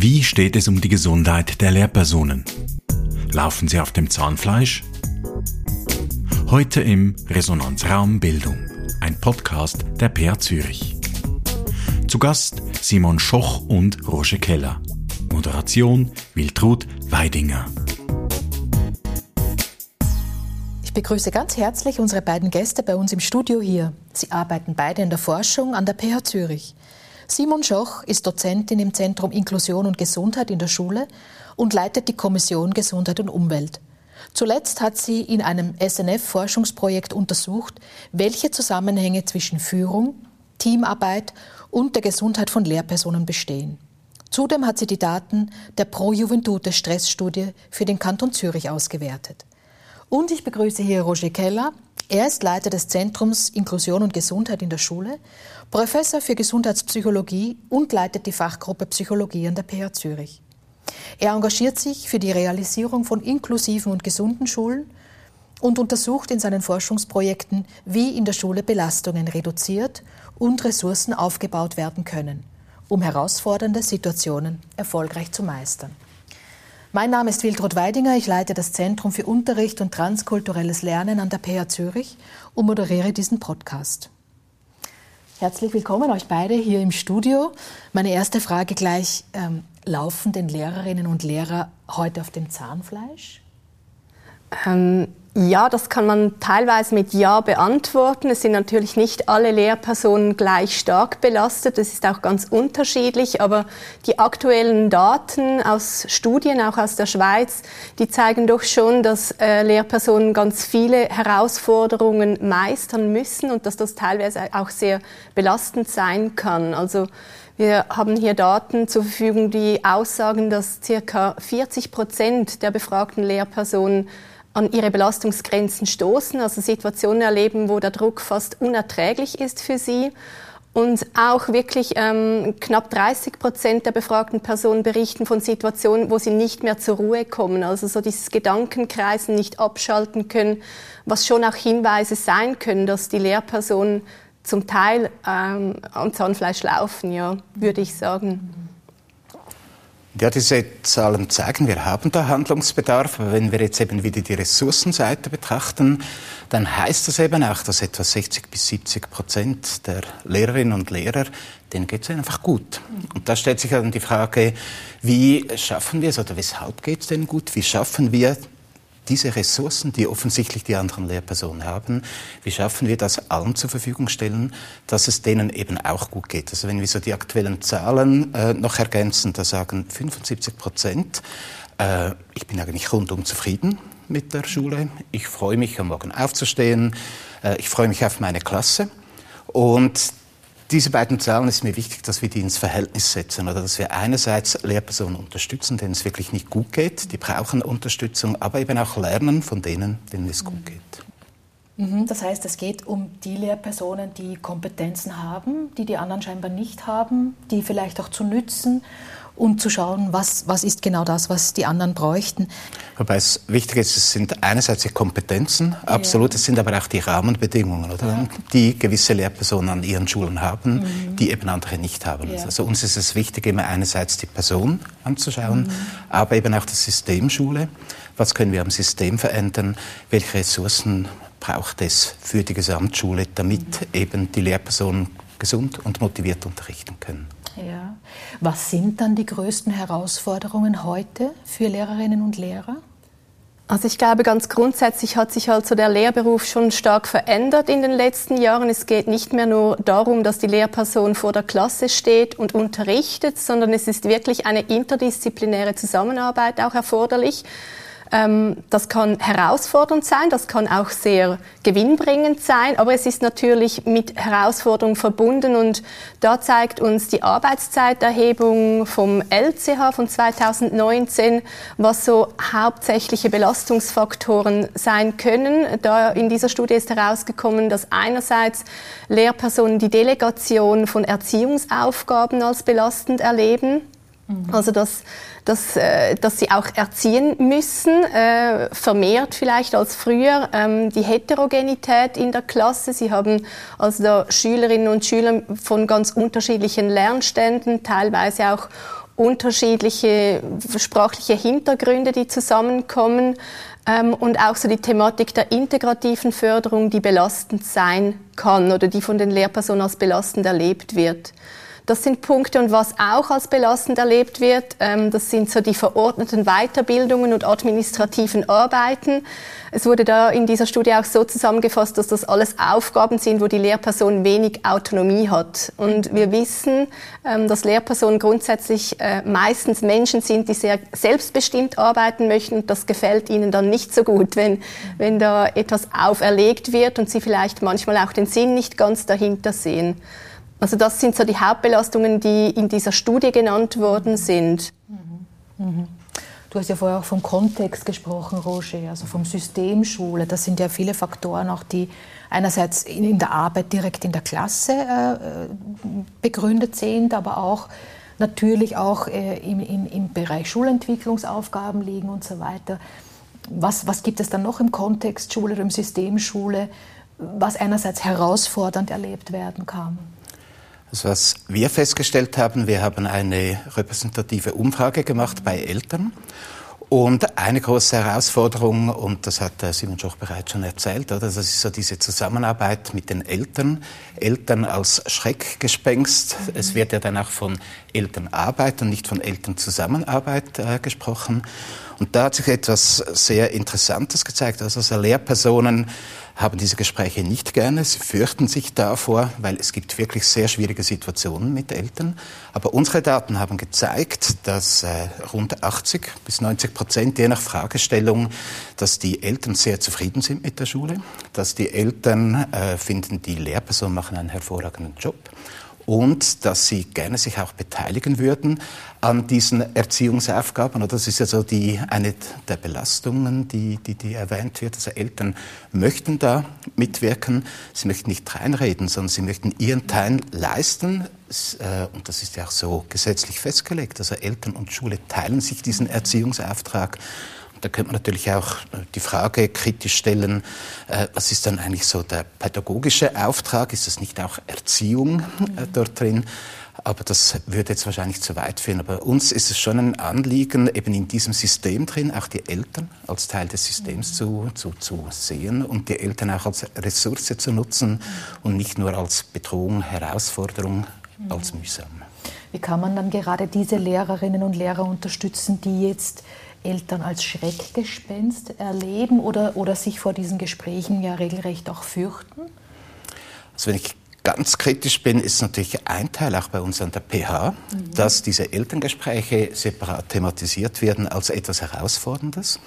Wie steht es um die Gesundheit der Lehrpersonen? Laufen sie auf dem Zahnfleisch? Heute im Resonanzraum Bildung, ein Podcast der PA Zürich. Zu Gast Simon Schoch und Roger Keller. Moderation Wiltrud Weidinger. Ich begrüße ganz herzlich unsere beiden Gäste bei uns im Studio hier. Sie arbeiten beide in der Forschung an der PH Zürich. Simon Schoch ist Dozentin im Zentrum Inklusion und Gesundheit in der Schule und leitet die Kommission Gesundheit und Umwelt. Zuletzt hat sie in einem SNF-Forschungsprojekt untersucht, welche Zusammenhänge zwischen Führung, Teamarbeit und der Gesundheit von Lehrpersonen bestehen. Zudem hat sie die Daten der Pro Juventute Stressstudie für den Kanton Zürich ausgewertet. Und ich begrüße hier Roger Keller. Er ist Leiter des Zentrums Inklusion und Gesundheit in der Schule, Professor für Gesundheitspsychologie und leitet die Fachgruppe Psychologie an der PH Zürich. Er engagiert sich für die Realisierung von inklusiven und gesunden Schulen und untersucht in seinen Forschungsprojekten, wie in der Schule Belastungen reduziert und Ressourcen aufgebaut werden können, um herausfordernde Situationen erfolgreich zu meistern. Mein Name ist Wildrod Weidinger, ich leite das Zentrum für Unterricht und transkulturelles Lernen an der PH Zürich und moderiere diesen Podcast. Herzlich willkommen euch beide hier im Studio. Meine erste Frage gleich, ähm, laufen denn Lehrerinnen und Lehrer heute auf dem Zahnfleisch? Ähm, ja, das kann man teilweise mit Ja beantworten. Es sind natürlich nicht alle Lehrpersonen gleich stark belastet. Das ist auch ganz unterschiedlich. Aber die aktuellen Daten aus Studien, auch aus der Schweiz, die zeigen doch schon, dass äh, Lehrpersonen ganz viele Herausforderungen meistern müssen und dass das teilweise auch sehr belastend sein kann. Also wir haben hier Daten zur Verfügung, die aussagen, dass circa 40 Prozent der befragten Lehrpersonen an ihre Belastungsgrenzen stoßen, also Situationen erleben, wo der Druck fast unerträglich ist für sie. Und auch wirklich ähm, knapp 30 Prozent der befragten Personen berichten von Situationen, wo sie nicht mehr zur Ruhe kommen, also so dieses Gedankenkreisen nicht abschalten können, was schon auch Hinweise sein können, dass die Lehrpersonen zum Teil ähm, am Zahnfleisch laufen, ja, würde ich sagen. Ja, diese Zahlen zeigen, wir haben da Handlungsbedarf. Aber wenn wir jetzt eben wieder die Ressourcenseite betrachten, dann heißt das eben auch, dass etwa 60 bis 70 Prozent der Lehrerinnen und Lehrer, denen geht es einfach gut. Und da stellt sich dann die Frage, wie schaffen wir es oder weshalb geht es denen gut? Wie schaffen wir diese Ressourcen, die offensichtlich die anderen Lehrpersonen haben, wie schaffen wir das allen zur Verfügung stellen, dass es denen eben auch gut geht. Also wenn wir so die aktuellen Zahlen äh, noch ergänzen, da sagen 75 Prozent, äh, ich bin eigentlich rundum zufrieden mit der Schule. Ich freue mich, am Morgen aufzustehen. Äh, ich freue mich auf meine Klasse. Und diese beiden Zahlen ist mir wichtig, dass wir die ins Verhältnis setzen oder dass wir einerseits Lehrpersonen unterstützen, denen es wirklich nicht gut geht, die brauchen Unterstützung, aber eben auch lernen von denen, denen es gut geht. Mhm, das heißt, es geht um die Lehrpersonen, die Kompetenzen haben, die die anderen scheinbar nicht haben, die vielleicht auch zu nützen und zu schauen, was, was ist genau das, was die anderen bräuchten. Wobei es wichtig ist, es sind einerseits die Kompetenzen, absolut, ja. es sind aber auch die Rahmenbedingungen, oder? Ja. die gewisse Lehrpersonen an ihren Schulen haben, mhm. die eben andere nicht haben. Ja. Also uns ist es wichtig, immer einerseits die Person anzuschauen, mhm. aber eben auch das System Schule. Was können wir am System verändern? Welche Ressourcen braucht es für die Gesamtschule, damit mhm. eben die Lehrpersonen gesund und motiviert unterrichten können? Ja. Was sind dann die größten Herausforderungen heute für Lehrerinnen und Lehrer? Also ich glaube, ganz grundsätzlich hat sich also der Lehrberuf schon stark verändert in den letzten Jahren. Es geht nicht mehr nur darum, dass die Lehrperson vor der Klasse steht und unterrichtet, sondern es ist wirklich eine interdisziplinäre Zusammenarbeit auch erforderlich. Ähm, das kann herausfordernd sein, das kann auch sehr gewinnbringend sein, aber es ist natürlich mit Herausforderungen verbunden und da zeigt uns die Arbeitszeiterhebung vom LCH von 2019, was so hauptsächliche Belastungsfaktoren sein können. Da in dieser Studie ist herausgekommen, dass einerseits Lehrpersonen die Delegation von Erziehungsaufgaben als belastend erleben. Mhm. Also dass dass, äh, dass sie auch erziehen müssen, äh, vermehrt vielleicht als früher, ähm, die Heterogenität in der Klasse. Sie haben also da Schülerinnen und Schüler von ganz unterschiedlichen Lernständen, teilweise auch unterschiedliche sprachliche Hintergründe, die zusammenkommen ähm, und auch so die Thematik der integrativen Förderung, die belastend sein kann oder die von den Lehrpersonen als belastend erlebt wird. Das sind Punkte und was auch als belastend erlebt wird, ähm, das sind so die verordneten Weiterbildungen und administrativen Arbeiten. Es wurde da in dieser Studie auch so zusammengefasst, dass das alles Aufgaben sind, wo die Lehrperson wenig Autonomie hat. Und wir wissen, ähm, dass Lehrpersonen grundsätzlich äh, meistens Menschen sind, die sehr selbstbestimmt arbeiten möchten. Das gefällt ihnen dann nicht so gut, wenn, wenn da etwas auferlegt wird und sie vielleicht manchmal auch den Sinn nicht ganz dahinter sehen. Also das sind so die Hauptbelastungen, die in dieser Studie genannt worden sind. Mhm. Mhm. Du hast ja vorher auch vom Kontext gesprochen, Roger, also vom System Schule. Das sind ja viele Faktoren, auch die einerseits in der Arbeit direkt in der Klasse äh, begründet sind, aber auch natürlich auch äh, im, im, im, Bereich Schulentwicklungsaufgaben liegen und so weiter. Was, was gibt es dann noch im Kontext Schule oder im System Schule, was einerseits herausfordernd erlebt werden kann? Also was wir festgestellt haben, wir haben eine repräsentative Umfrage gemacht bei Eltern. Und eine große Herausforderung, und das hat Simon Schoch bereits schon erzählt, oder? das ist so diese Zusammenarbeit mit den Eltern. Eltern als Schreckgespenst. Mhm. Es wird ja dann auch von Elternarbeit und nicht von Elternzusammenarbeit äh, gesprochen. Und da hat sich etwas sehr Interessantes gezeigt. Also, also Lehrpersonen haben diese Gespräche nicht gerne. Sie fürchten sich davor, weil es gibt wirklich sehr schwierige Situationen mit Eltern. Aber unsere Daten haben gezeigt, dass äh, rund 80 bis 90 Prozent, je nach Fragestellung, dass die Eltern sehr zufrieden sind mit der Schule, dass die Eltern äh, finden, die Lehrpersonen machen einen hervorragenden Job und dass sie gerne sich auch beteiligen würden an diesen Erziehungsaufgaben. Das ist ja so die, eine der Belastungen, die, die, die erwähnt wird. Also Eltern möchten da mitwirken, sie möchten nicht reinreden, sondern sie möchten ihren Teil leisten. Äh, und das ist ja auch so gesetzlich festgelegt. Also Eltern und Schule teilen sich diesen Erziehungsauftrag. Da könnte man natürlich auch äh, die Frage kritisch stellen, äh, was ist dann eigentlich so der pädagogische Auftrag? Ist das nicht auch Erziehung äh, dort drin? Aber das würde jetzt wahrscheinlich zu weit führen. Aber uns ist es schon ein Anliegen, eben in diesem System drin, auch die Eltern als Teil des Systems zu, zu, zu sehen und die Eltern auch als Ressource zu nutzen und nicht nur als Bedrohung, Herausforderung, als mühsam. Wie kann man dann gerade diese Lehrerinnen und Lehrer unterstützen, die jetzt Eltern als Schreckgespenst erleben oder, oder sich vor diesen Gesprächen ja regelrecht auch fürchten? Also wenn ich ganz kritisch bin, ist natürlich ein Teil auch bei uns an der PH, mhm. dass diese Elterngespräche separat thematisiert werden als etwas Herausforderndes.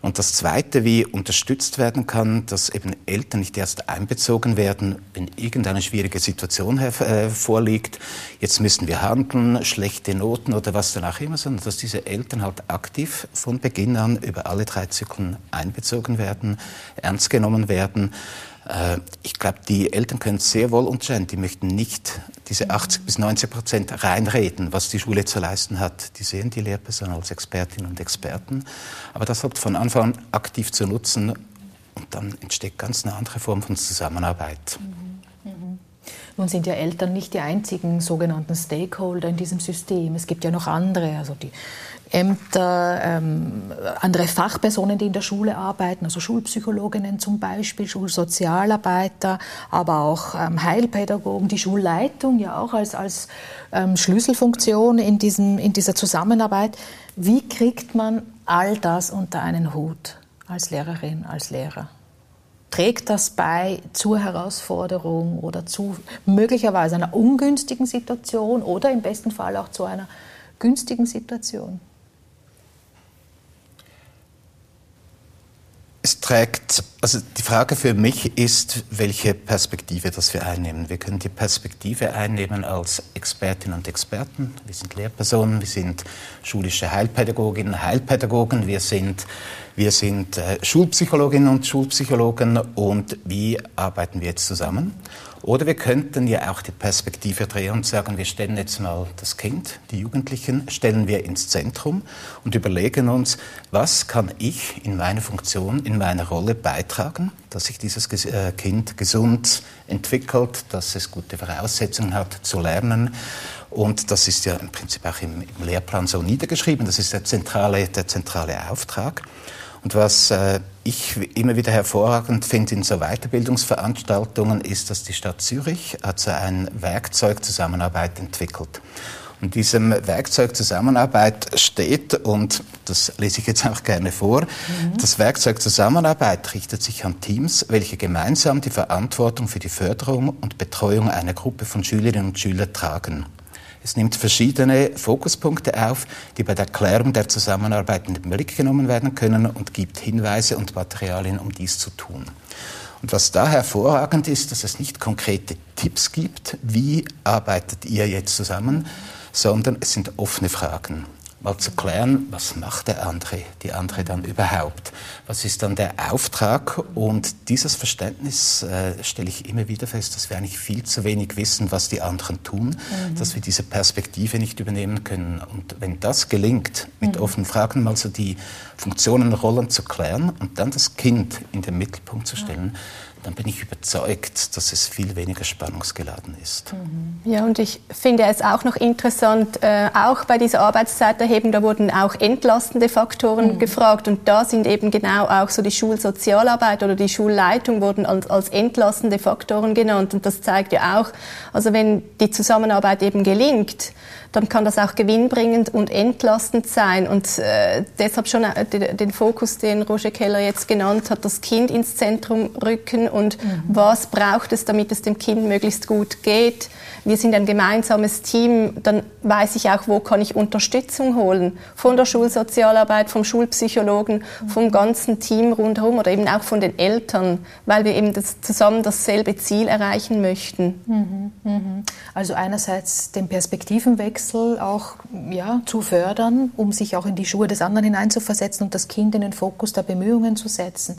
Und das Zweite, wie unterstützt werden kann, dass eben Eltern nicht erst einbezogen werden, wenn irgendeine schwierige Situation äh, vorliegt. Jetzt müssen wir handeln, schlechte Noten oder was dann auch immer, sondern dass diese Eltern halt aktiv von Beginn an über alle drei Zyklen einbezogen werden, ernst genommen werden. Äh, ich glaube, die Eltern können sehr wohl unterscheiden. Die möchten nicht diese 80 bis 90 Prozent reinreden, was die Schule zu leisten hat. Die sehen die Lehrpersonen als Expertinnen und Experten. Aber das hat von Anfang an aktiv zu nutzen und dann entsteht ganz eine andere Form von Zusammenarbeit. Mhm. Nun sind ja Eltern nicht die einzigen sogenannten Stakeholder in diesem System. Es gibt ja noch andere, also die Ämter, ähm, andere Fachpersonen, die in der Schule arbeiten, also Schulpsychologinnen zum Beispiel, Schulsozialarbeiter, aber auch ähm, Heilpädagogen, die Schulleitung ja auch als, als ähm, Schlüsselfunktion in, diesem, in dieser Zusammenarbeit. Wie kriegt man all das unter einen Hut als Lehrerin, als Lehrer? Trägt das bei zur Herausforderung oder zu möglicherweise einer ungünstigen Situation oder im besten Fall auch zu einer günstigen Situation? Es trägt, also die Frage für mich ist, welche Perspektive das wir einnehmen. Wir können die Perspektive einnehmen als Expertinnen und Experten. Wir sind Lehrpersonen, wir sind schulische Heilpädagoginnen, Heilpädagogen, wir sind, wir sind äh, Schulpsychologinnen und Schulpsychologen und wie arbeiten wir jetzt zusammen? Oder wir könnten ja auch die Perspektive drehen und sagen, wir stellen jetzt mal das Kind, die Jugendlichen, stellen wir ins Zentrum und überlegen uns, was kann ich in meiner Funktion, in meiner Rolle beitragen, dass sich dieses äh, Kind gesund entwickelt, dass es gute Voraussetzungen hat zu lernen Und das ist ja im Prinzip auch im, im Lehrplan so niedergeschrieben. Das ist der zentrale, der zentrale Auftrag. Und was äh, ich immer wieder hervorragend finde in so Weiterbildungsveranstaltungen, ist, dass die Stadt Zürich also ein Werkzeug Zusammenarbeit entwickelt. Und diesem Werkzeug Zusammenarbeit steht, und das lese ich jetzt auch gerne vor, mhm. das Werkzeug Zusammenarbeit richtet sich an Teams, welche gemeinsam die Verantwortung für die Förderung und Betreuung einer Gruppe von Schülerinnen und Schülern tragen. Es nimmt verschiedene Fokuspunkte auf, die bei der Klärung der Zusammenarbeit in den Blick genommen werden können und gibt Hinweise und Materialien, um dies zu tun. Und was da hervorragend ist, dass es nicht konkrete Tipps gibt, wie arbeitet ihr jetzt zusammen, sondern es sind offene Fragen mal zu klären, was macht der andere, die andere dann überhaupt? Was ist dann der Auftrag? Und dieses Verständnis äh, stelle ich immer wieder fest, dass wir eigentlich viel zu wenig wissen, was die anderen tun, mhm. dass wir diese Perspektive nicht übernehmen können. Und wenn das gelingt, mit mhm. offenen Fragen mal so die Funktionen, Rollen zu klären und dann das Kind in den Mittelpunkt zu stellen, ja dann bin ich überzeugt, dass es viel weniger spannungsgeladen ist. Mhm. Ja, und ich finde es auch noch interessant, äh, auch bei dieser Arbeitszeiterhebung, da wurden auch entlastende Faktoren mhm. gefragt und da sind eben genau auch so die Schulsozialarbeit oder die Schulleitung wurden als, als entlastende Faktoren genannt und das zeigt ja auch, also wenn die Zusammenarbeit eben gelingt, dann kann das auch gewinnbringend und entlastend sein. Und äh, deshalb schon äh, den Fokus, den Roger Keller jetzt genannt hat, das Kind ins Zentrum rücken und mhm. was braucht es, damit es dem Kind möglichst gut geht. Wir sind ein gemeinsames Team, dann weiß ich auch, wo kann ich Unterstützung holen. Von der Schulsozialarbeit, vom Schulpsychologen, mhm. vom ganzen Team rundherum oder eben auch von den Eltern, weil wir eben das, zusammen dasselbe Ziel erreichen möchten. Mhm. mhm. Also einerseits den Perspektivenwechsel, Wechsel auch ja, zu fördern, um sich auch in die Schuhe des anderen hineinzuversetzen und das Kind in den Fokus der Bemühungen zu setzen.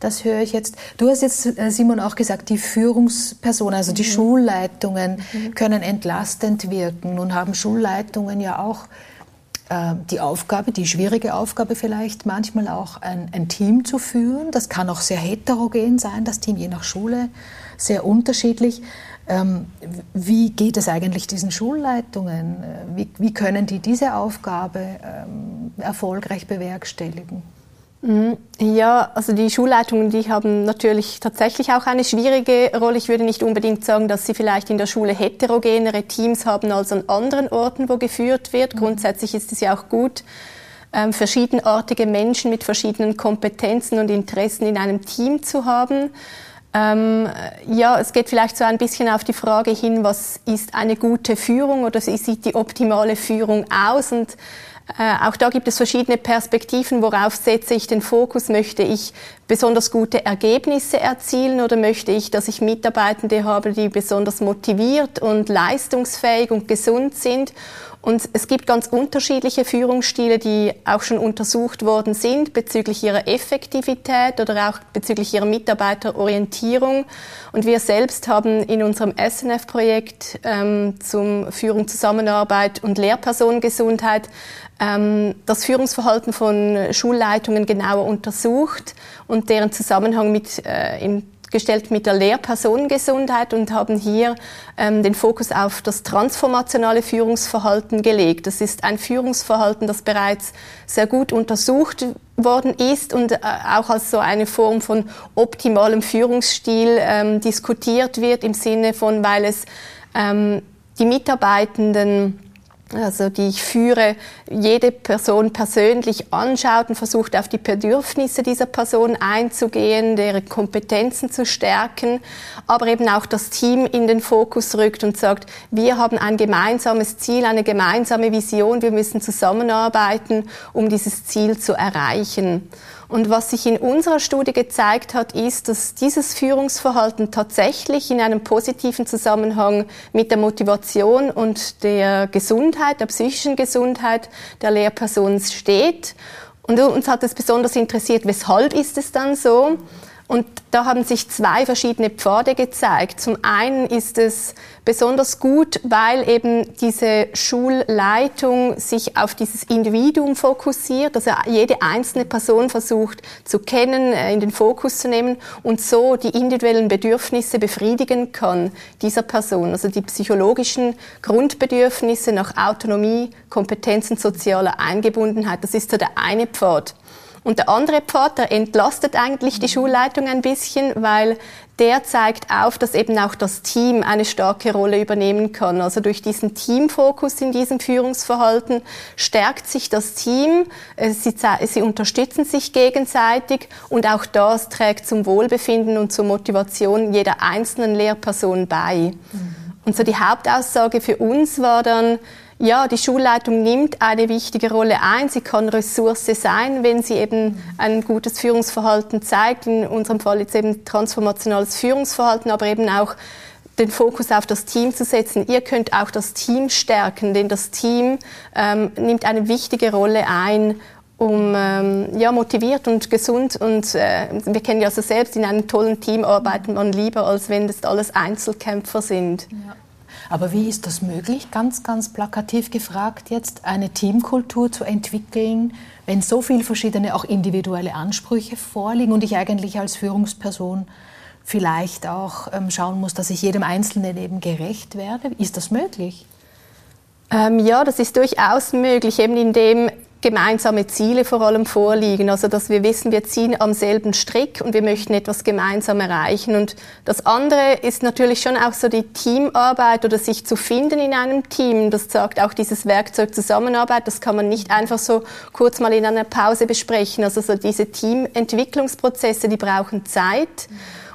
Das höre ich jetzt. Du hast jetzt, äh, Simon, auch gesagt, die Führungspersonen, also die mhm. Schulleitungen mhm. können entlastend wirken. Nun haben Schulleitungen ja auch äh, die Aufgabe, die schwierige Aufgabe vielleicht manchmal auch ein, ein, Team zu führen. Das kann auch sehr heterogen sein, das Team je nach Schule, sehr unterschiedlich. Ähm, wie geht es eigentlich diesen Schulleitungen? Wie, wie können die diese Aufgabe ähm, erfolgreich bewerkstelligen? Mhm. Ja, also die Schulleitungen, die haben natürlich tatsächlich auch eine schwierige Rolle. Ich würde nicht unbedingt sagen, dass sie vielleicht in der Schule heterogenere Teams haben als an anderen Orten, wo geführt wird. Mhm. Grundsätzlich ist es ja auch gut, ähm, verschiedenartige Menschen mit verschiedenen Kompetenzen und Interessen in einem Team zu haben. Ähm, ja, es geht vielleicht so ein bisschen auf die Frage hin, was ist eine gute Führung oder wie sieht die optimale Führung aus? Und äh, auch da gibt es verschiedene Perspektiven, worauf setze ich den Fokus. Möchte ich besonders gute Ergebnisse erzielen oder möchte ich, dass ich Mitarbeitende habe, die besonders motiviert und leistungsfähig und gesund sind? Und es gibt ganz unterschiedliche Führungsstile, die auch schon untersucht worden sind bezüglich ihrer Effektivität oder auch bezüglich ihrer Mitarbeiterorientierung. Und wir selbst haben in unserem SNF-Projekt ähm, zum Führung, Zusammenarbeit und Lehrpersonengesundheit ähm, das Führungsverhalten von Schulleitungen genauer untersucht und deren Zusammenhang mit äh, im gestellt mit der Lehrpersonengesundheit und haben hier ähm, den Fokus auf das transformationale Führungsverhalten gelegt. Das ist ein Führungsverhalten, das bereits sehr gut untersucht worden ist und äh, auch als so eine Form von optimalem Führungsstil ähm, diskutiert wird im Sinne von, weil es ähm, die Mitarbeitenden also die ich führe, jede Person persönlich anschaut und versucht auf die Bedürfnisse dieser Person einzugehen, deren Kompetenzen zu stärken, aber eben auch das Team in den Fokus rückt und sagt, wir haben ein gemeinsames Ziel, eine gemeinsame Vision, wir müssen zusammenarbeiten, um dieses Ziel zu erreichen. Und was sich in unserer Studie gezeigt hat, ist, dass dieses Führungsverhalten tatsächlich in einem positiven Zusammenhang mit der Motivation und der Gesundheit, der psychischen Gesundheit der Lehrperson steht. Und uns hat es besonders interessiert, weshalb ist es dann so? Und da haben sich zwei verschiedene Pfade gezeigt. Zum einen ist es besonders gut, weil eben diese Schulleitung sich auf dieses Individuum fokussiert, also jede einzelne Person versucht zu kennen, äh, in den Fokus zu nehmen und so die individuellen Bedürfnisse befriedigen kann dieser Person, also die psychologischen Grundbedürfnisse nach Autonomie, Kompetenz und sozialer Eingebundenheit. Das ist so der eine Pfad. Und der andere Pfad, der entlastet eigentlich die Schulleitung ein bisschen, weil der zeigt auf, dass eben auch das Team eine starke Rolle übernehmen kann. Also durch diesen Teamfokus in diesem Führungsverhalten stärkt sich das Team, äh, sie, sie, unterstützen sich gegenseitig und auch das trägt zum Wohlbefinden und zur Motivation jeder einzelnen Lehrperson bei. Mhm. Und so die Hauptaussage für uns war dann, ja, die Schulleitung nimmt eine wichtige Rolle ein. Sie kann Ressource sein, wenn sie eben ein gutes Führungsverhalten zeigt. In unserem Fall jetzt eben transformationales Führungsverhalten, aber eben auch den Fokus auf das Team zu setzen. Ihr könnt auch das Team stärken, denn das Team ähm, nimmt eine wichtige Rolle ein, um ähm, ja, motiviert und gesund und äh, wir kennen ja also selbst in einem tollen Team arbeitet man lieber, als wenn das alles Einzelkämpfer sind. Ja. Aber wie ist das möglich, ganz, ganz plakativ gefragt, jetzt eine Teamkultur zu entwickeln, wenn so viele verschiedene, auch individuelle Ansprüche vorliegen und ich eigentlich als Führungsperson vielleicht auch ähm, schauen muss, dass ich jedem Einzelnen eben gerecht werde? Ist das möglich? Ähm, ja, das ist durchaus möglich, eben indem gemeinsame Ziele vor allem vorliegen. Also, dass wir wissen, wir ziehen am selben Strick und wir möchten etwas gemeinsam erreichen. Und das andere ist natürlich schon auch so die Teamarbeit oder sich zu finden in einem Team. Das sagt auch dieses Werkzeug Zusammenarbeit. Das kann man nicht einfach so kurz mal in einer Pause besprechen. Also, so diese Teamentwicklungsprozesse, die brauchen Zeit.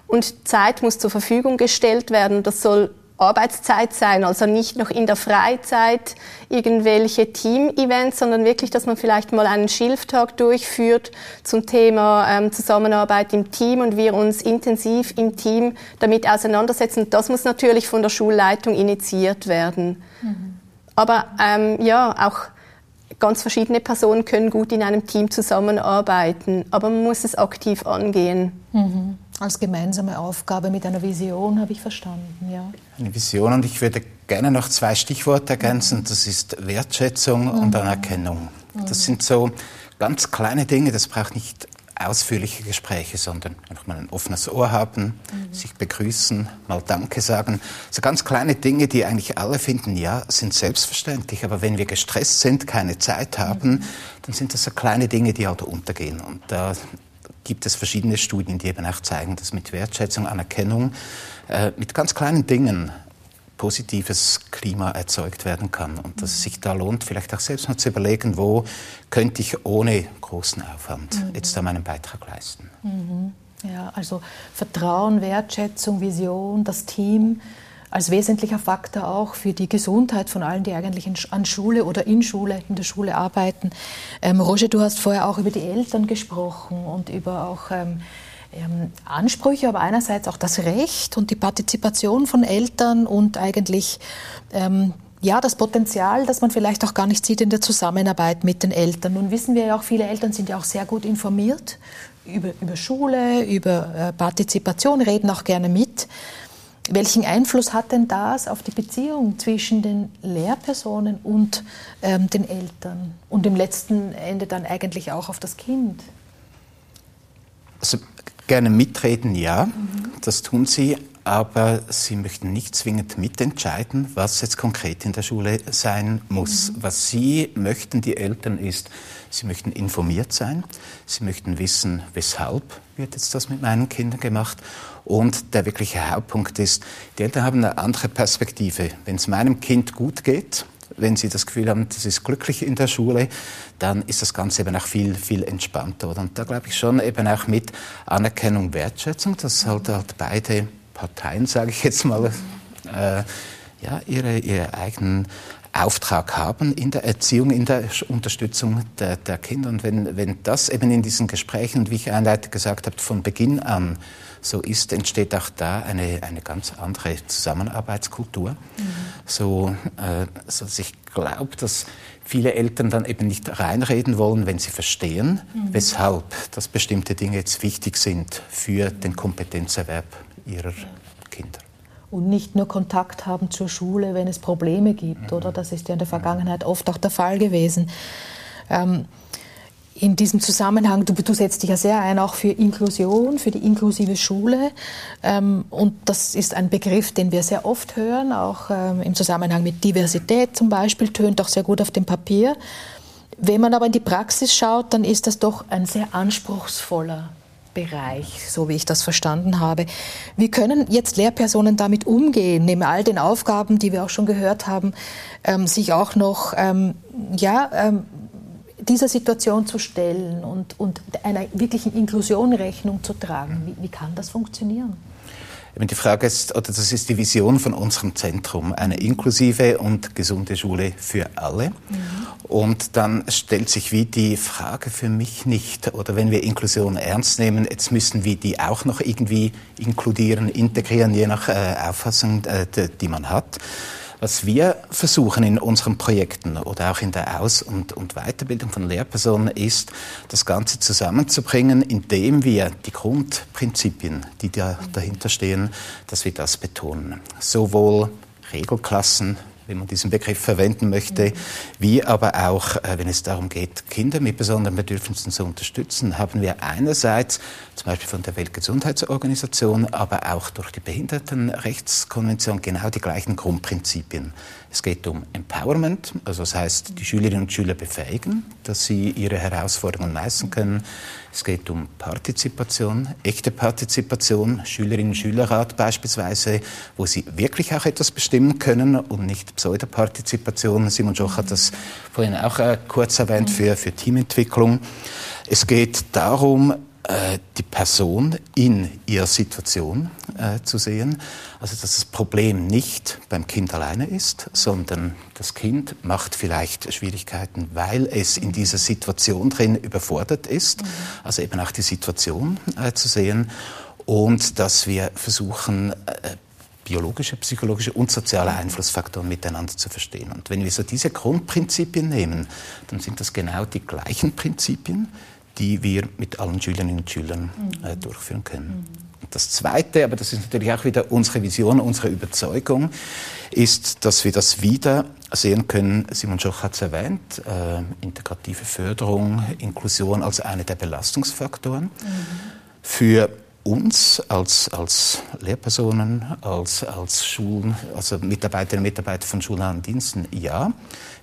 Und Zeit muss zur Verfügung gestellt werden. Das soll Arbeitszeit sein, also nicht noch in der Freizeit irgendwelche Team-Events, sondern wirklich, dass man vielleicht mal einen Schilftag durchführt zum Thema ähm, Zusammenarbeit im Team und wir uns intensiv im Team damit auseinandersetzen. Das muss natürlich von der Schulleitung initiiert werden. Mhm. Aber ähm, ja, auch ganz verschiedene Personen können gut in einem Team zusammenarbeiten, aber man muss es aktiv angehen. Mhm. Als gemeinsame Aufgabe mit einer Vision habe ich verstanden, ja. Eine Vision und ich würde gerne noch zwei Stichworte ergänzen. Das ist Wertschätzung mhm. und Anerkennung. Das mhm. sind so ganz kleine Dinge, das braucht nicht ausführliche Gespräche, sondern einfach mal ein offenes Ohr haben, mhm. sich begrüßen, mal Danke sagen. So ganz kleine Dinge, die eigentlich alle finden, ja, sind selbstverständlich, aber wenn wir gestresst sind, keine Zeit haben, mhm. dann sind das so kleine Dinge, die halt untergehen. Und da gibt es verschiedene Studien, die eben auch zeigen, dass mit Wertschätzung, Anerkennung, äh, mit ganz kleinen Dingen positives Klima erzeugt werden kann und dass es sich da lohnt, vielleicht auch selbst mal zu überlegen, wo könnte ich ohne großen Aufwand mhm. jetzt da meinen Beitrag leisten. Mhm. Ja, also Vertrauen, Wertschätzung, Vision, das Team als wesentlicher Faktor auch für die Gesundheit von allen, die eigentlich in, an Schule oder in Schule, in der Schule arbeiten. Ähm, Roger, du hast vorher auch über die Eltern gesprochen und über auch ähm, ähm, Ansprüche, aber einerseits auch das Recht und die Partizipation von Eltern und eigentlich ähm, ja, das Potenzial, das man vielleicht auch gar nicht sieht in der Zusammenarbeit mit den Eltern. Nun wissen wir ja auch, viele Eltern sind ja auch sehr gut informiert über, über Schule, über äh, Partizipation, reden auch gerne mit. Welchen Einfluss hat denn das auf die Beziehung zwischen den Lehrpersonen und ähm, den Eltern und im letzten Ende dann eigentlich auch auf das Kind? Also gerne mitreden, ja, mhm. das tun sie, aber sie möchten nicht zwingend mitentscheiden, was jetzt konkret in der Schule sein muss. Mhm. Was sie möchten, die Eltern, ist, sie möchten informiert sein, sie möchten wissen, weshalb wird jetzt das mit meinen Kindern gemacht und der wirkliche Hauptpunkt ist, die Eltern haben eine andere Perspektive. Wenn es meinem Kind gut geht, wenn sie das Gefühl haben, das ist glücklich in der Schule, dann ist das Ganze eben auch viel, viel entspannter. Und da glaube ich schon eben auch mit Anerkennung, Wertschätzung, dass halt, halt beide Parteien, sage ich jetzt mal, äh, ja, ihre, ihre eigenen Auftrag haben in der Erziehung, in der Unterstützung der, der Kinder. Und wenn, wenn das eben in diesen Gesprächen, und wie ich einleitend gesagt habe, von Beginn an so ist, entsteht auch da eine, eine ganz andere Zusammenarbeitskultur. Mhm. So, äh, so dass ich glaube, dass viele Eltern dann eben nicht reinreden wollen, wenn sie verstehen, mhm. weshalb dass bestimmte Dinge jetzt wichtig sind für den Kompetenzerwerb ihrer Kinder und nicht nur Kontakt haben zur Schule, wenn es Probleme gibt, mhm. oder? Das ist ja in der Vergangenheit oft auch der Fall gewesen. Ähm, in diesem Zusammenhang, du, du, setzt dich ja sehr ein auch für Inklusion, für die inklusive Schule. Ähm, und das ist ein Begriff, den wir sehr oft hören, auch ähm, im Zusammenhang mit Diversität zum Beispiel, tönt auch sehr gut auf dem Papier. Wenn man aber in die Praxis schaut, dann ist das doch ein sehr anspruchsvoller Bereich, so wie ich das verstanden habe. Wie können jetzt Lehrpersonen damit umgehen, neben all den Aufgaben, die wir auch schon gehört haben, ähm, sich auch noch ähm, ja, ähm, dieser Situation zu stellen und, und einer wirklichen Inklusion Rechnung zu tragen? Wie, wie kann das funktionieren? Die Frage ist, oder das ist die Vision von unserem Zentrum, eine inklusive und gesunde Schule für alle. Mhm. Und dann stellt sich wie die Frage für mich nicht, oder wenn wir Inklusion ernst nehmen, jetzt müssen wir die auch noch irgendwie inkludieren, integrieren, je nach äh, Auffassung, äh, die man hat. Was wir versuchen in unseren Projekten oder auch in der Aus- und, und Weiterbildung von Lehrpersonen ist, das Ganze zusammenzubringen, indem wir die Grundprinzipien, die da dahinter stehen, dass wir das betonen. Sowohl Regelklassen, wenn man diesen Begriff verwenden möchte, wie aber auch, äh, wenn es darum geht, Kinder mit besonderen Bedürfnissen zu unterstützen, haben wir einerseits zum Beispiel von der Weltgesundheitsorganisation, aber auch durch die Behindertenrechtskonvention genau die gleichen Grundprinzipien. Es geht um Empowerment, also das heißt, die Schülerinnen und Schüler befähigen, dass sie ihre Herausforderungen meistern können. Es geht um Partizipation, echte Partizipation, Schülerinnen und Schülerrat beispielsweise, wo sie wirklich auch etwas bestimmen können und nicht Pseudopartizipation. Simon Schoch hat das vorhin auch äh, kurz erwähnt für, für Teamentwicklung. Es geht darum, die Person in ihrer Situation äh, zu sehen. Also dass das Problem nicht beim Kind alleine ist, sondern das Kind macht vielleicht Schwierigkeiten, weil es in dieser Situation drin überfordert ist. Mhm. Also eben auch die Situation äh, zu sehen und dass wir versuchen, äh, biologische, psychologische und soziale Einflussfaktoren miteinander zu verstehen. Und wenn wir so diese Grundprinzipien nehmen, dann sind das genau die gleichen Prinzipien, die wir mit allen Schülerinnen und Schülern äh, durchführen können. Und das Zweite, aber das ist natürlich auch wieder unsere Vision, unsere Überzeugung, ist, dass wir das wieder sehen können, Simon Schoch hat es erwähnt, äh, integrative Förderung, Inklusion als eine der Belastungsfaktoren. Mhm. Für uns als, als Lehrpersonen, als, als Schulen, also Mitarbeiterinnen und Mitarbeiter von schulnahen Diensten, ja.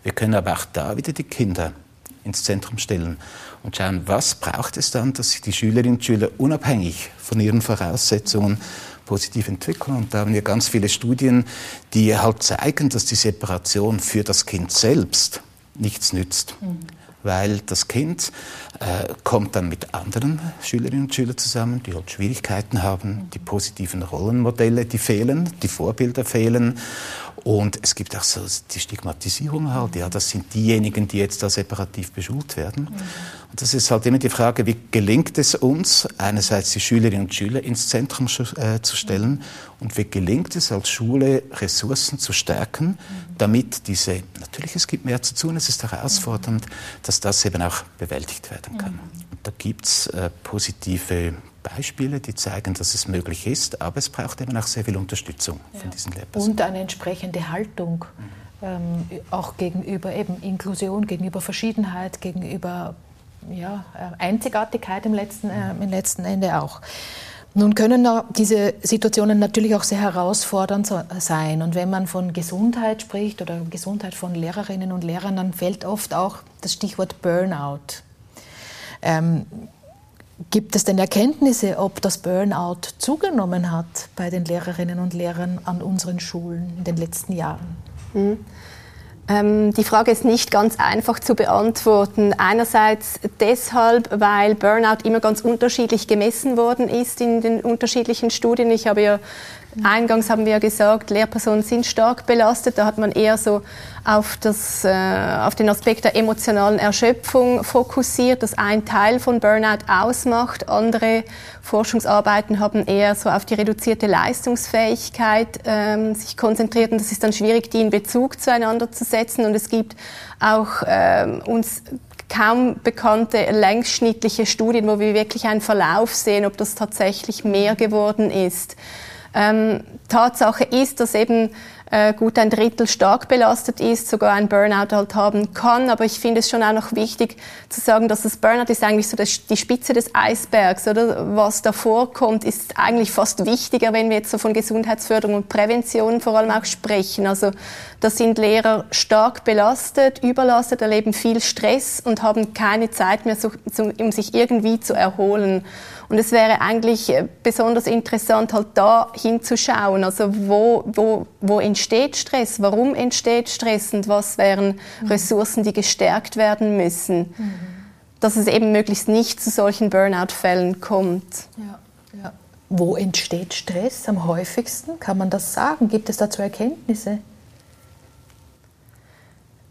Wir können aber auch da wieder die Kinder ins Zentrum stellen und schauen, was braucht es dann, dass sich die Schülerinnen und Schüler unabhängig von ihren Voraussetzungen positiv entwickeln. Und da haben wir ganz viele Studien, die halt zeigen, dass die Separation für das Kind selbst nichts nützt. Mhm weil das Kind äh, kommt dann mit anderen Schülerinnen und Schülern zusammen, die halt Schwierigkeiten haben, die positiven Rollenmodelle, die fehlen, die Vorbilder fehlen und es gibt auch so die Stigmatisierung halt, ja, das sind diejenigen, die jetzt da separativ beschult werden. Mhm. Und das ist halt immer die Frage, wie gelingt es uns, einerseits die Schülerinnen und Schüler ins Zentrum äh, zu stellen und wie gelingt es als Schule, Ressourcen zu stärken, mhm. Damit diese, natürlich es gibt mehr zu tun, es ist herausfordernd, dass das eben auch bewältigt werden kann. Mhm. Und da gibt es äh, positive Beispiele, die zeigen, dass es möglich ist, aber es braucht eben auch sehr viel Unterstützung ja. von diesen Lehrpersonen. Und eine entsprechende Haltung, ähm, auch gegenüber eben Inklusion, gegenüber Verschiedenheit, gegenüber ja, Einzigartigkeit im letzten, äh, im letzten Ende auch. Nun können diese Situationen natürlich auch sehr herausfordernd sein. Und wenn man von Gesundheit spricht oder Gesundheit von Lehrerinnen und Lehrern, dann fällt oft auch das Stichwort Burnout. Ähm, Gibt es denn Erkenntnisse, ob das Burnout zugenommen hat bei den Lehrerinnen und Lehrern an unseren Schulen in den letzten Jahren? Mhm. Ähm, die Frage ist nicht ganz einfach zu beantworten. Einerseits deshalb, weil Burnout immer ganz unterschiedlich gemessen worden ist in den unterschiedlichen Studien. Ich habe ja Eingangs haben wir ja gesagt, Lehrpersonen sind stark belastet. Da hat man eher so auf, das, äh, auf den Aspekt der emotionalen Erschöpfung fokussiert, das ein Teil von Burnout ausmacht. Andere Forschungsarbeiten haben eher so auf die reduzierte Leistungsfähigkeit ähm, sich konzentriert. Und das ist dann schwierig, die in Bezug zueinander zu setzen. Und es gibt auch ähm, uns kaum bekannte längsschnittliche Studien, wo wir wirklich einen Verlauf sehen, ob das tatsächlich mehr geworden ist. Ähm, Tatsache ist, dass eben äh, gut ein Drittel stark belastet ist, sogar ein Burnout halt haben kann. Aber ich finde es schon auch noch wichtig zu sagen, dass das Burnout ist eigentlich so das, die Spitze des Eisbergs, oder? Was davor kommt, ist eigentlich fast wichtiger, wenn wir jetzt so von Gesundheitsförderung und Prävention vor allem auch sprechen. Also da sind Lehrer stark belastet, überlastet, erleben viel Stress und haben keine Zeit mehr, so, so, um sich irgendwie zu erholen. Und es wäre eigentlich äh, besonders interessant, halt da hinzuschauen. Also wo, wo, wo entsteht Stress? Warum entsteht Stress? Und was wären mhm. Ressourcen, die gestärkt werden müssen? Mhm. Dass es eben möglichst nicht zu solchen Burnout-Fällen kommt. Ja, ja. Wo entsteht Stress am häufigsten? Kann man das sagen? Gibt es dazu Erkenntnisse?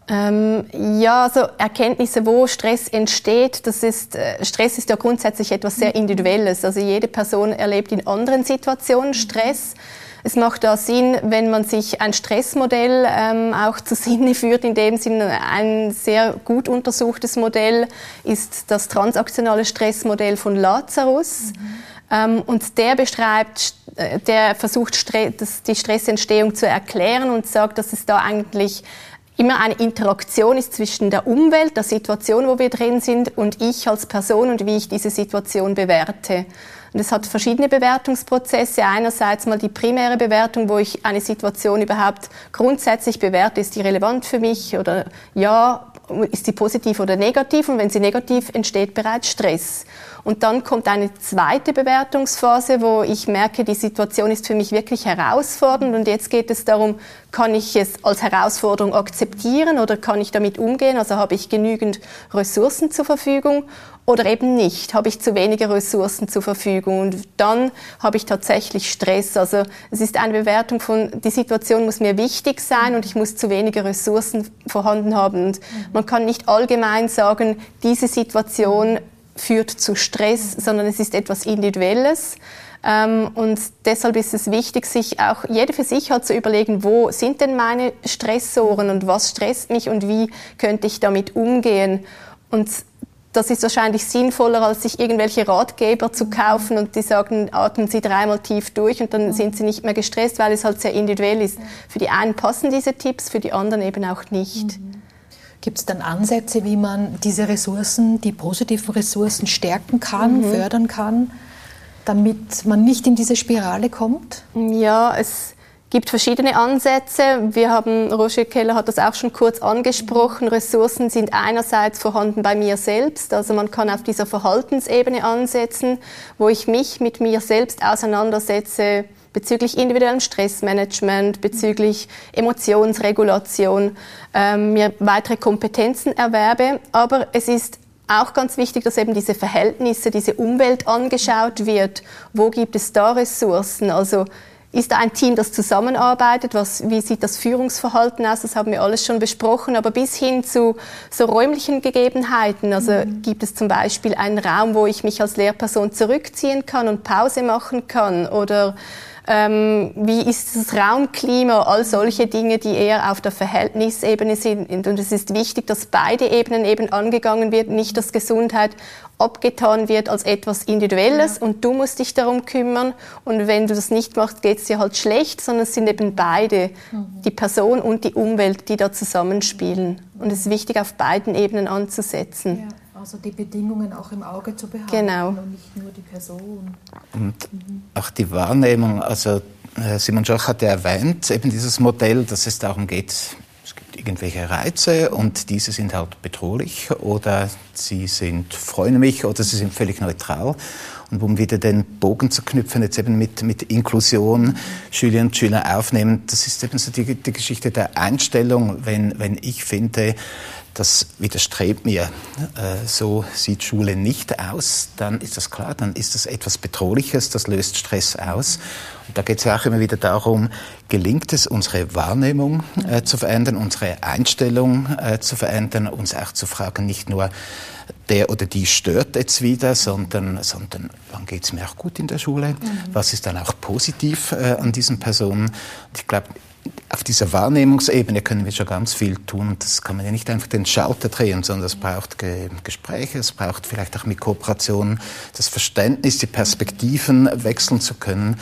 Ähm, ja, also Erkenntnisse, wo Stress entsteht, das ist, äh, Stress ist ja grundsätzlich etwas sehr Individuelles. Also jede Person erlebt in anderen Situationen Stress. Es macht da Sinn, wenn man sich ein Stressmodell ähm, auch zu Sinne führt. In dem Sinne ein sehr gut untersuchtes Modell ist das transaktionale Stressmodell von Lazarus. Mhm. Ähm, und der beschreibt, äh, der versucht, die Stressentstehung zu erklären und sagt, dass es da eigentlich immer eine Interaktion ist zwischen der Umwelt, der Situation, wo wir drin sind, und ich als Person und wie ich diese Situation bewerte. Und es hat verschiedene Bewertungsprozesse. Einerseits mal die primäre Bewertung, wo ich eine Situation überhaupt grundsätzlich bewerte, ist die relevant für mich oder ja, ist sie positiv oder negativ? Und wenn sie negativ, entsteht bereits Stress. Und dann kommt eine zweite Bewertungsphase, wo ich merke, die Situation ist für mich wirklich herausfordernd. Und jetzt geht es darum, kann ich es als Herausforderung akzeptieren oder kann ich damit umgehen? Also habe ich genügend Ressourcen zur Verfügung oder eben nicht? Habe ich zu wenige Ressourcen zur Verfügung? Und dann habe ich tatsächlich Stress. Also es ist eine Bewertung von, die Situation muss mir wichtig sein und ich muss zu wenige Ressourcen vorhanden haben. Und man kann nicht allgemein sagen, diese Situation führt zu Stress, sondern es ist etwas Individuelles. Ähm, und deshalb ist es wichtig, sich auch jeder für sich halt zu überlegen, wo sind denn meine Stressoren und was stresst mich und wie könnte ich damit umgehen. Und das ist wahrscheinlich sinnvoller, als sich irgendwelche Ratgeber zu kaufen und die sagen, atmen Sie dreimal tief durch und dann sind Sie nicht mehr gestresst, weil es halt sehr individuell ist. Für die einen passen diese Tipps, für die anderen eben auch nicht. Mhm. Gibt es dann Ansätze, wie man diese Ressourcen, die positiven Ressourcen stärken kann, mhm. fördern kann, damit man nicht in diese Spirale kommt? Ja, es gibt verschiedene Ansätze. Wir haben, Roger Keller hat das auch schon kurz angesprochen, Ressourcen sind einerseits vorhanden bei mir selbst, also man kann auf dieser Verhaltensebene ansetzen, wo ich mich mit mir selbst auseinandersetze bezüglich individuellem Stressmanagement, bezüglich Emotionsregulation, ähm, mir weitere Kompetenzen erwerbe. Aber es ist auch ganz wichtig, dass eben diese Verhältnisse, diese Umwelt angeschaut wird. Wo gibt es da Ressourcen? Also ist da ein Team, das zusammenarbeitet? Was, wie sieht das Führungsverhalten aus? Das haben wir alles schon besprochen. Aber bis hin zu so räumlichen Gegebenheiten. Also mhm. gibt es zum Beispiel einen Raum, wo ich mich als Lehrperson zurückziehen kann und Pause machen kann? Oder ähm, wie ist das Raumklima, all solche Dinge, die eher auf der Verhältnisebene sind. Und es ist wichtig, dass beide Ebenen eben angegangen wird, nicht dass Gesundheit abgetan wird als etwas Individuelles ja. und du musst dich darum kümmern und wenn du das nicht machst, geht es dir halt schlecht, sondern es sind eben beide, mhm. die Person und die Umwelt, die da zusammenspielen. Und es ist wichtig, auf beiden Ebenen anzusetzen. Ja. Also die Bedingungen auch im Auge zu behalten genau. und nicht nur die Person. Und mhm. auch die Wahrnehmung, also äh, Simon Schoch hat ja erwähnt, eben dieses Modell, dass es darum geht, irgendwelche Reize und diese sind halt bedrohlich oder sie sind freuen mich oder sie sind völlig neutral. Und um wieder den Bogen zu knüpfen, jetzt eben mit, mit Inklusion, Schülerinnen und Schüler aufnehmen, das ist eben so die, die Geschichte der Einstellung, wenn, wenn ich finde, das widerstrebt mir. Äh, so sieht Schule nicht aus. Dann ist das klar, dann ist das etwas Bedrohliches, das löst Stress aus. Und da geht es ja auch immer wieder darum, gelingt es, unsere Wahrnehmung äh, zu verändern, unsere Einstellung äh, zu verändern, uns auch zu fragen, nicht nur, der oder die stört jetzt wieder, sondern, sondern wann geht es mir auch gut in der Schule? Mhm. Was ist dann auch positiv äh, an diesen Personen? Und ich glaube, auf dieser Wahrnehmungsebene können wir schon ganz viel tun. Das kann man ja nicht einfach den Schalter drehen, sondern es braucht Ge Gespräche, es braucht vielleicht auch mit Kooperation das Verständnis, die Perspektiven wechseln zu können.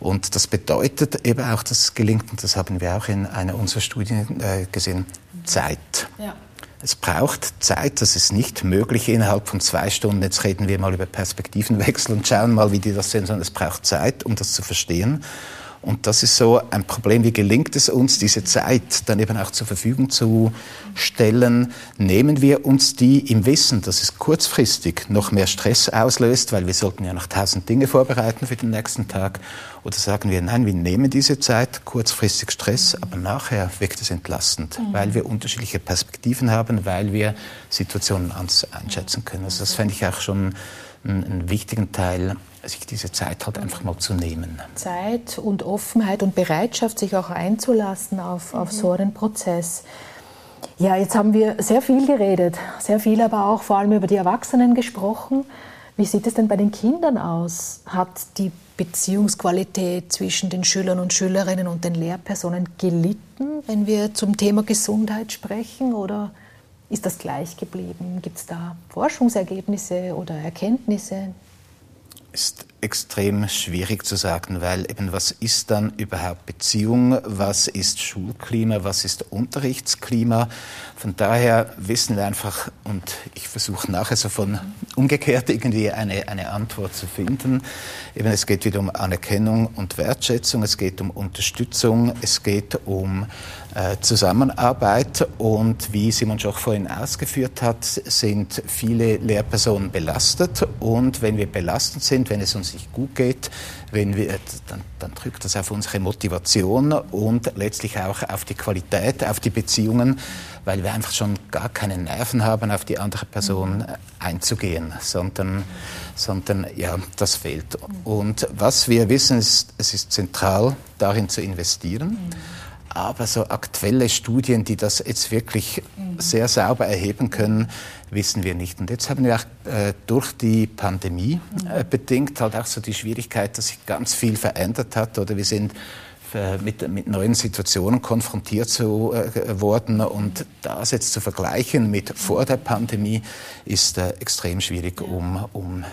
Und das bedeutet eben auch, dass es gelingt, und das haben wir auch in einer unserer Studien äh, gesehen, Zeit. Ja. Es braucht Zeit, das ist nicht möglich innerhalb von zwei Stunden. Jetzt reden wir mal über Perspektivenwechsel und schauen mal, wie die das sehen, sondern es braucht Zeit, um das zu verstehen. Und das ist so ein Problem, wie gelingt es uns, diese Zeit dann eben auch zur Verfügung zu stellen? Nehmen wir uns die im Wissen, dass es kurzfristig noch mehr Stress auslöst, weil wir sollten ja noch tausend Dinge vorbereiten für den nächsten Tag? Oder sagen wir, nein, wir nehmen diese Zeit, kurzfristig Stress, aber nachher wirkt es entlastend, mhm. weil wir unterschiedliche Perspektiven haben, weil wir Situationen anders einschätzen können. Also das fände ich auch schon einen, einen wichtigen Teil sich diese Zeit halt einfach mal zu nehmen. Zeit und Offenheit und Bereitschaft, sich auch einzulassen auf, mhm. auf so einen Prozess. Ja, jetzt haben wir sehr viel geredet, sehr viel aber auch vor allem über die Erwachsenen gesprochen. Wie sieht es denn bei den Kindern aus? Hat die Beziehungsqualität zwischen den Schülern und Schülerinnen und den Lehrpersonen gelitten, wenn wir zum Thema Gesundheit sprechen? Oder ist das gleich geblieben? Gibt es da Forschungsergebnisse oder Erkenntnisse? Ist extrem schwierig zu sagen, weil eben was ist dann überhaupt Beziehung, was ist Schulklima, was ist Unterrichtsklima. Von daher wissen wir einfach, und ich versuche nachher so von umgekehrt irgendwie eine, eine Antwort zu finden. Eben es geht wieder um Anerkennung und Wertschätzung, es geht um Unterstützung, es geht um äh, Zusammenarbeit und wie Simon Schoch vorhin ausgeführt hat, sind viele Lehrpersonen belastet und wenn wir belastet sind, wenn es uns nicht gut geht, wenn wir, dann, dann drückt das auf unsere Motivation und letztlich auch auf die Qualität, auf die Beziehungen, weil wir einfach schon gar keine Nerven haben, auf die andere Person einzugehen, sondern, sondern ja, das fehlt. Und was wir wissen, ist, es ist zentral, darin zu investieren. Aber so aktuelle Studien, die das jetzt wirklich sehr sauber erheben können, wissen wir nicht. Und jetzt haben wir auch äh, durch die Pandemie äh, bedingt halt auch so die Schwierigkeit, dass sich ganz viel verändert hat. Oder wir sind äh, mit, mit neuen Situationen konfrontiert zu, äh, worden. Und das jetzt zu vergleichen mit vor der Pandemie ist äh, extrem schwierig, um, um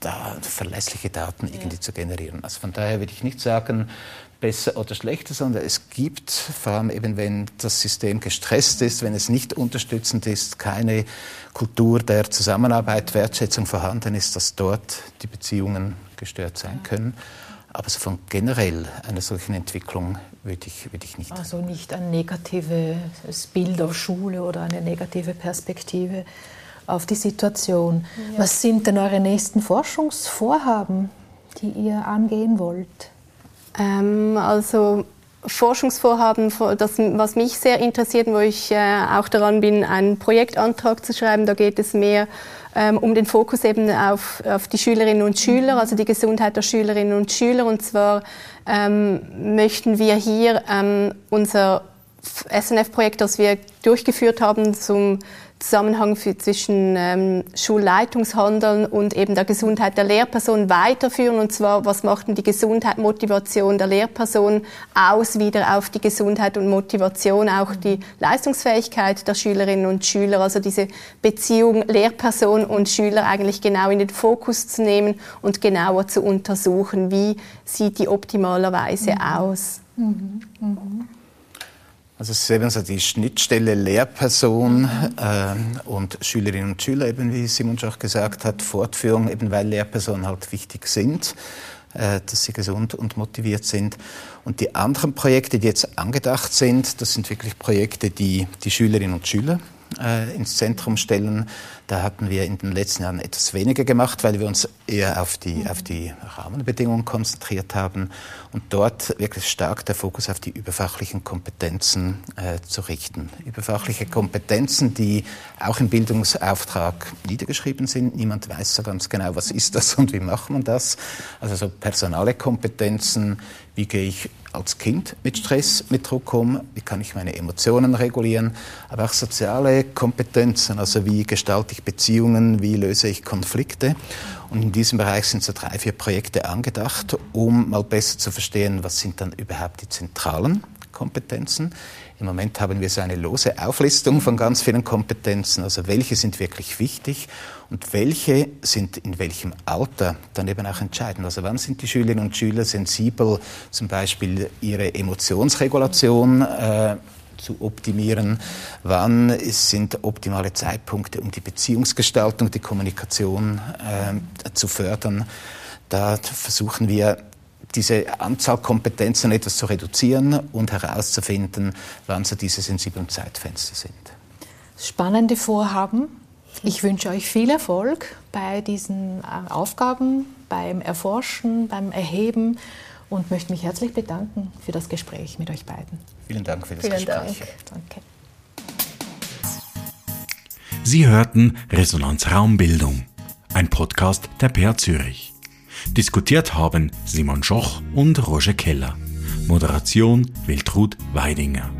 da verlässliche Daten irgendwie ja. zu generieren. Also von daher würde ich nicht sagen, besser oder schlechter, sondern es gibt, vor allem eben wenn das System gestresst ist, wenn es nicht unterstützend ist, keine Kultur der Zusammenarbeit, Wertschätzung vorhanden ist, dass dort die Beziehungen gestört sein können. Aber so von generell einer solchen Entwicklung würde ich, würde ich nicht. Also nicht ein negatives Bild auf Schule oder eine negative Perspektive auf die Situation. Ja. Was sind denn eure nächsten Forschungsvorhaben, die ihr angehen wollt? Ähm, also Forschungsvorhaben, das, was mich sehr interessiert und wo ich äh, auch daran bin, einen Projektantrag zu schreiben. Da geht es mehr ähm, um den Fokus eben auf, auf die Schülerinnen und Schüler, also die Gesundheit der Schülerinnen und Schüler. Und zwar ähm, möchten wir hier ähm, unser SNF-Projekt, das wir durchgeführt haben zum Zusammenhang für, zwischen ähm, Schulleitungshandeln und eben der Gesundheit der Lehrperson weiterführen. Und zwar, was macht denn die Gesundheit, Motivation der Lehrperson aus, wieder auf die Gesundheit und Motivation, auch die Leistungsfähigkeit der Schülerinnen und Schüler, also diese Beziehung Lehrperson und Schüler eigentlich genau in den Fokus zu nehmen und genauer zu untersuchen, wie sieht die optimalerweise mhm. aus. Mhm. Mhm. Also es ist eben so die Schnittstelle Lehrperson äh, und Schülerinnen und Schüler, eben wie Simon Schach gesagt hat, Fortführung, eben weil Lehrpersonen halt wichtig sind, äh, dass sie gesund und motiviert sind. Und die anderen Projekte, die jetzt angedacht sind, das sind wirklich Projekte, die die Schülerinnen und Schüler äh, ins Zentrum stellen. Da hatten wir in den letzten Jahren etwas weniger gemacht, weil wir uns eher auf die, auf die Rahmenbedingungen konzentriert haben und dort wirklich stark der Fokus auf die überfachlichen Kompetenzen äh, zu richten. Überfachliche Kompetenzen, die auch im Bildungsauftrag niedergeschrieben sind. Niemand weiß so ganz genau, was ist das und wie macht man das. Also so personale Kompetenzen, wie gehe ich als Kind mit Stress, mit Druck um, wie kann ich meine Emotionen regulieren, aber auch soziale Kompetenzen, also wie gestalte ich Beziehungen, wie löse ich Konflikte. Und in diesem Bereich sind so drei, vier Projekte angedacht, um mal besser zu verstehen, was sind dann überhaupt die zentralen Kompetenzen. Im Moment haben wir so eine lose Auflistung von ganz vielen Kompetenzen, also welche sind wirklich wichtig und welche sind in welchem Alter dann eben auch entscheidend. Also wann sind die Schülerinnen und Schüler sensibel, zum Beispiel ihre Emotionsregulation äh, zu optimieren, wann sind optimale Zeitpunkte, um die Beziehungsgestaltung, die Kommunikation äh, zu fördern. Da versuchen wir diese Anzahl Kompetenzen etwas zu reduzieren und herauszufinden, wann so diese sensiblen Zeitfenster sind. Spannende Vorhaben. Ich wünsche euch viel Erfolg bei diesen äh, Aufgaben, beim Erforschen, beim Erheben und möchte mich herzlich bedanken für das Gespräch mit euch beiden. Vielen Dank für das Vielen Gespräch. Dank. Danke. Sie hörten Resonanz Raumbildung, ein Podcast der PA Zürich. Diskutiert haben Simon Schoch und Roger Keller. Moderation Wiltrud Weidinger.